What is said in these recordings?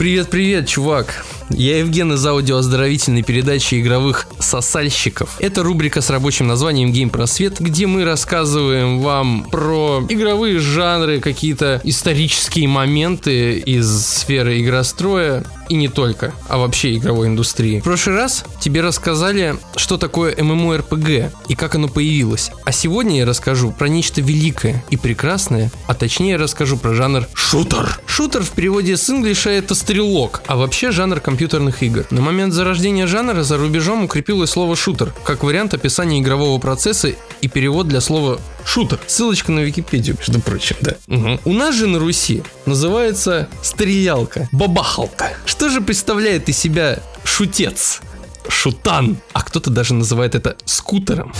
Привет-привет, чувак. Я Евген из аудиооздоровительной передачи игровых сосальщиков. Это рубрика с рабочим названием Game Просвет, где мы рассказываем вам про игровые жанры, какие-то исторические моменты из сферы игростроя и не только, а вообще игровой индустрии. В прошлый раз тебе рассказали, что такое MMORPG и как оно появилось. А сегодня я расскажу про нечто великое и прекрасное, а точнее расскажу про жанр шутер. Шутер в переводе с инглиша это стрелок, а вообще жанр компьютерных игр. На момент зарождения жанра за рубежом укрепилось слово шутер, как вариант описания игрового процесса и перевод для слова шутер. Ссылочка на Википедию, между прочим, да. Угу. У нас же на Руси называется стрелялка, бабахалка. Что же представляет из себя шутец? Шутан, а кто-то даже называет это скутером.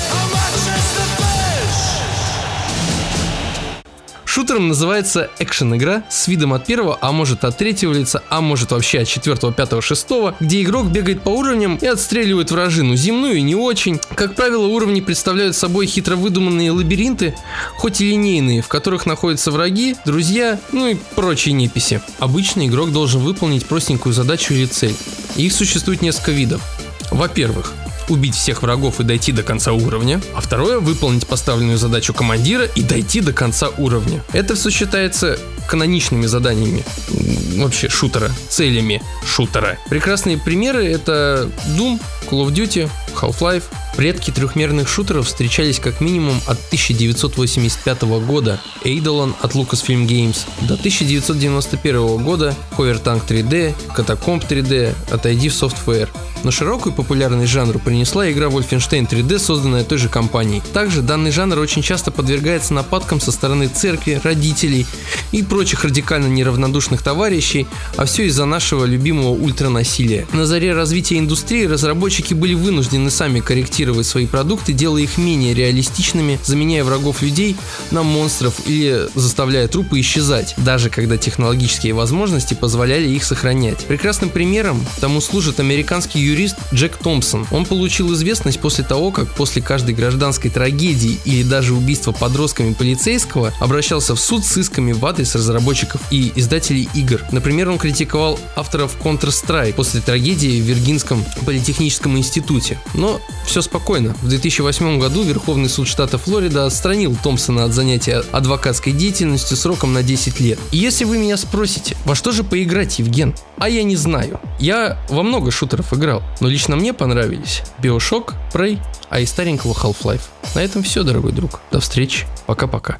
Шутером называется экшен-игра с видом от первого, а может от третьего лица, а может вообще от четвертого, пятого, шестого, где игрок бегает по уровням и отстреливает вражину, земную и не очень. Как правило, уровни представляют собой хитро выдуманные лабиринты, хоть и линейные, в которых находятся враги, друзья, ну и прочие неписи. Обычно игрок должен выполнить простенькую задачу или цель. Их существует несколько видов. Во-первых, убить всех врагов и дойти до конца уровня, а второе выполнить поставленную задачу командира и дойти до конца уровня. Это все считается каноничными заданиями вообще шутера, целями шутера. Прекрасные примеры это Doom, Call of Duty, Half-Life. Предки трехмерных шутеров встречались как минимум от 1985 года Eidolon от Lucasfilm Games до 1991 года Hover Tank 3D, Catacomb 3D от ID Software. Но широкую популярность жанру принесла игра Wolfenstein 3D, созданная той же компанией. Также данный жанр очень часто подвергается нападкам со стороны церкви, родителей и прочих радикально неравнодушных товарищей, а все из-за нашего любимого ультранасилия. На заре развития индустрии разработчики были вынуждены сами корректировать свои продукты, делая их менее реалистичными, заменяя врагов людей на монстров или заставляя трупы исчезать, даже когда технологические возможности позволяли их сохранять. Прекрасным примером тому служит американский юрист Джек Томпсон. Он получил известность после того, как после каждой гражданской трагедии или даже убийства подростками полицейского обращался в суд с исками в адрес разработчиков и издателей игр. Например, он критиковал авторов Counter-Strike после трагедии в Виргинском политехническом институте. Но все спокойно. В 2008 году Верховный суд штата Флорида отстранил Томпсона от занятия адвокатской деятельностью сроком на 10 лет. И если вы меня спросите, во что же поиграть, Евген? А я не знаю. Я во много шутеров играл, но лично мне понравились Bioshock, Prey, а из старенького Half-Life. На этом все, дорогой друг. До встречи. Пока-пока.